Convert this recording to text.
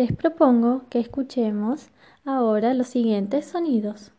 les propongo que escuchemos ahora los siguientes sonidos.